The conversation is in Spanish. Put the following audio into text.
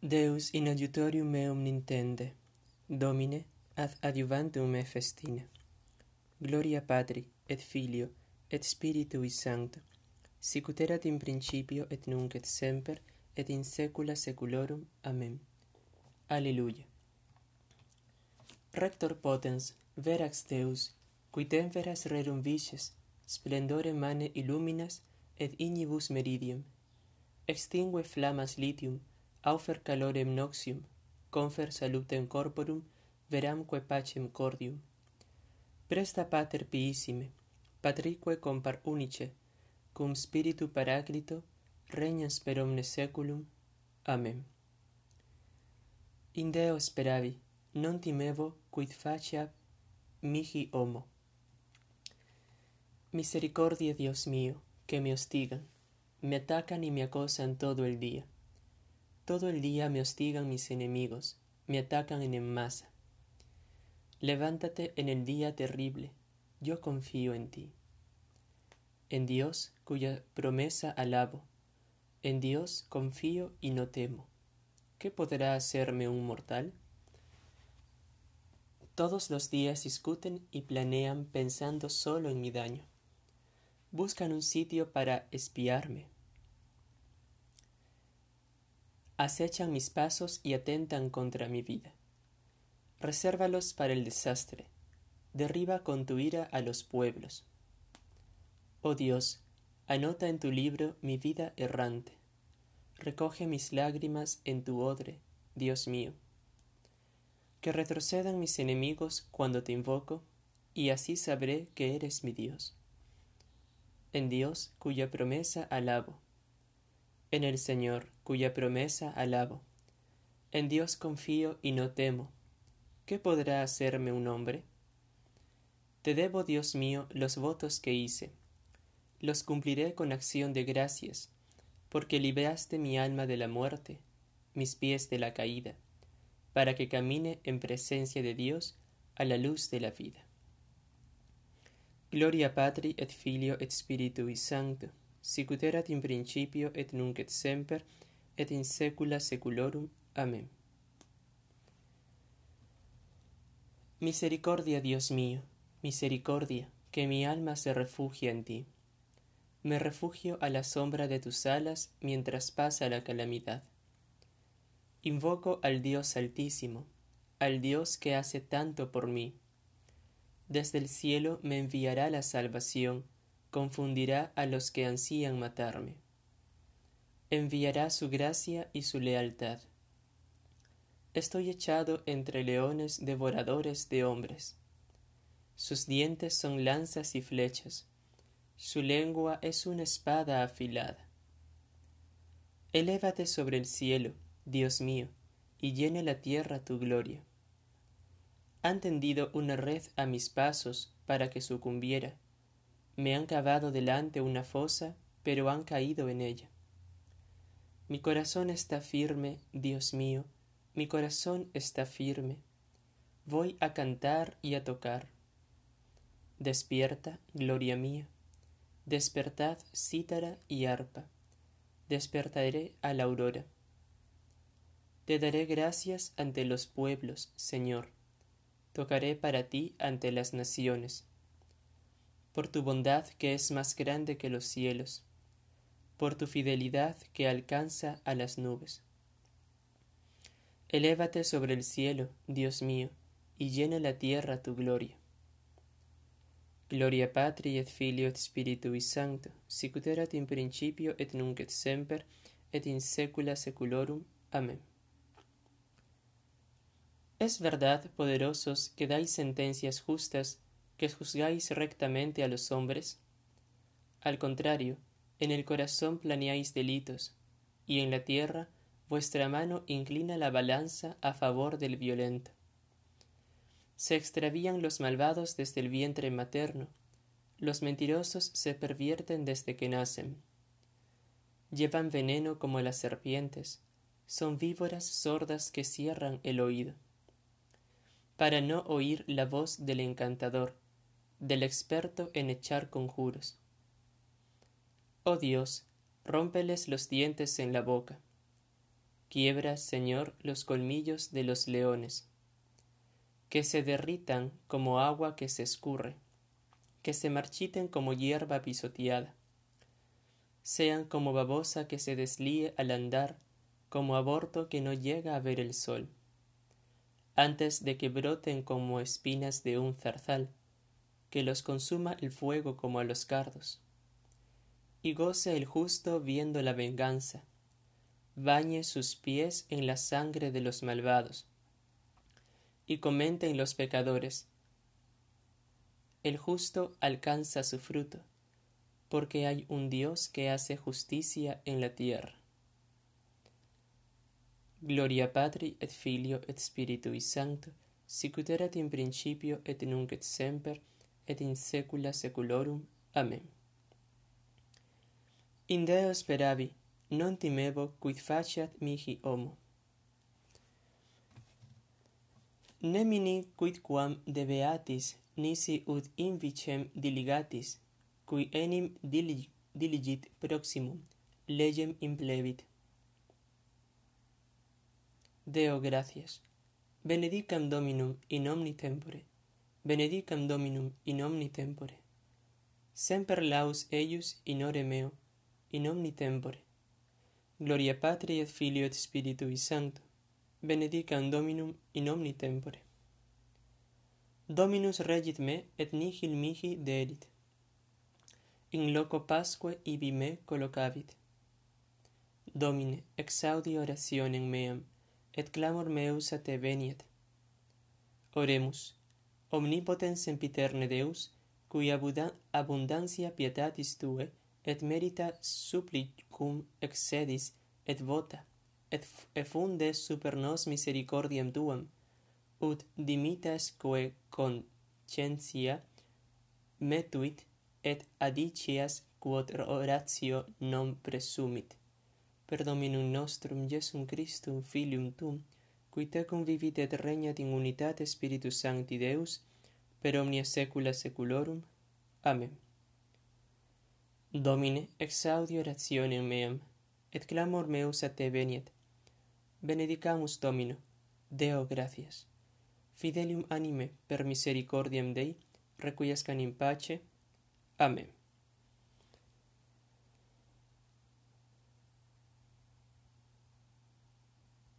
Deus in adiutorium meum nintende, Domine, ad adiuvantum me festine. Gloria Patri, et Filio, et Spiritui Sancto, sicut erat in principio et nunc et semper, et in saecula saeculorum. Amen. Alleluia. Rector potens, verax Deus, qui temperas rerum vices, splendore mane illuminas, et ignibus meridium. Extingue flammas litium, aufer calorem noxium, confer salutem corporum, veramque pacem cordium. Presta pater piissime, patrique compar unice, cum spiritu paraclito, regnas per omnes seculum. Amen. In Deo speravi, non timevo quid facia mihi homo. Misericordia Dios mío, que me hostigan, me atacan y me acosan todo el día. Todo el día me hostigan mis enemigos, me atacan en masa. Levántate en el día terrible, yo confío en ti. En Dios, cuya promesa alabo, en Dios confío y no temo. ¿Qué podrá hacerme un mortal? Todos los días discuten y planean pensando solo en mi daño. Buscan un sitio para espiarme. Acechan mis pasos y atentan contra mi vida. Resérvalos para el desastre. Derriba con tu ira a los pueblos. Oh Dios, anota en tu libro mi vida errante. Recoge mis lágrimas en tu odre, Dios mío. Que retrocedan mis enemigos cuando te invoco, y así sabré que eres mi Dios. En Dios cuya promesa alabo. En el Señor cuya promesa alabo. En Dios confío y no temo. ¿Qué podrá hacerme un hombre? Te debo, Dios mío, los votos que hice. Los cumpliré con acción de gracias, porque libraste mi alma de la muerte, mis pies de la caída, para que camine en presencia de Dios a la luz de la vida. Gloria Patri et Filio et Spiritui Sancto, sic ut erat in principio et nunc et semper, et in saecula saeculorum. Amén. Misericordia, Dios mío, misericordia, que mi alma se refugia en ti. Me refugio a la sombra de tus alas mientras pasa la calamidad. Invoco al Dios Altísimo, al Dios que hace tanto por mí. Desde el cielo me enviará la salvación, confundirá a los que ansían matarme. Enviará su gracia y su lealtad. Estoy echado entre leones devoradores de hombres. Sus dientes son lanzas y flechas, su lengua es una espada afilada. Elévate sobre el cielo, Dios mío, y llene la tierra tu gloria. Han tendido una red a mis pasos para que sucumbiera. Me han cavado delante una fosa, pero han caído en ella. Mi corazón está firme, Dios mío, mi corazón está firme. Voy a cantar y a tocar. Despierta, gloria mía. Despertad cítara y arpa. Despertaré a la aurora. Te daré gracias ante los pueblos, Señor. Tocaré para ti ante las naciones. Por tu bondad que es más grande que los cielos, por tu fidelidad que alcanza a las nubes. Elévate sobre el cielo, Dios mío, y llena la tierra tu gloria. Gloria Patri et Filio et Spiritui Sancto, sic ut erat in principio et nunc et semper, et in saecula saeculorum. Amén. Es verdad, poderosos, que dais sentencias justas, que juzgáis rectamente a los hombres. Al contrario, en el corazón planeáis delitos, y en la tierra vuestra mano inclina la balanza a favor del violento. Se extravían los malvados desde el vientre materno, los mentirosos se pervierten desde que nacen. Llevan veneno como las serpientes, son víboras sordas que cierran el oído. Para no oír la voz del encantador, del experto en echar conjuros. Oh Dios, rómpeles los dientes en la boca. Quiebra, Señor, los colmillos de los leones, que se derritan como agua que se escurre, que se marchiten como hierba pisoteada, sean como babosa que se deslíe al andar, como aborto que no llega a ver el sol, antes de que broten como espinas de un zarzal, que los consuma el fuego como a los cardos. Y goce el justo viendo la venganza, bañe sus pies en la sangre de los malvados, y comenten los pecadores. El justo alcanza su fruto, porque hay un Dios que hace justicia en la tierra. Gloria Patri et Filio et Spiritui Sancto, sicut in principio et nunc et semper et in saecula saeculorum. Amen. In Deo speravi, non timebo quid faciat mihi homo. Nemini quid quam debeatis, nisi ut invicem diligatis, cui enim dilig diligit proximum, legem implevit. Deo gratias. Benedicam Dominum in omni tempore benedicam Dominum in omni tempore. Semper laus eius in ore meo, in omni tempore. Gloria Patri et Filio et Spiritui Sancto, benedicam Dominum in omni tempore. Dominus regit me et nihil mihi deerit. In loco pasque ibi me collocavit. Domine, exaudi orationem meam, et clamor meus a te veniet. Oremus, omnipotens sempiterne Deus, cui abundantia pietatis tue, et merita supplicum excedis, et vota, et effunde super nos misericordiam tuam, ut dimitas quae conscientia metuit, et adicias quod oratio non presumit. Per Dominum nostrum Iesum Christum Filium tuum, qui te convivit et regnat in unitate Spiritus Sancti Deus, per omnia saecula saeculorum. Amen. Domine, exaudi orationem meam, et clamor meus a te veniet. Benedicamus Domino, Deo gratias. Fidelium anime per misericordiam Dei, requiescan in pace. Amen.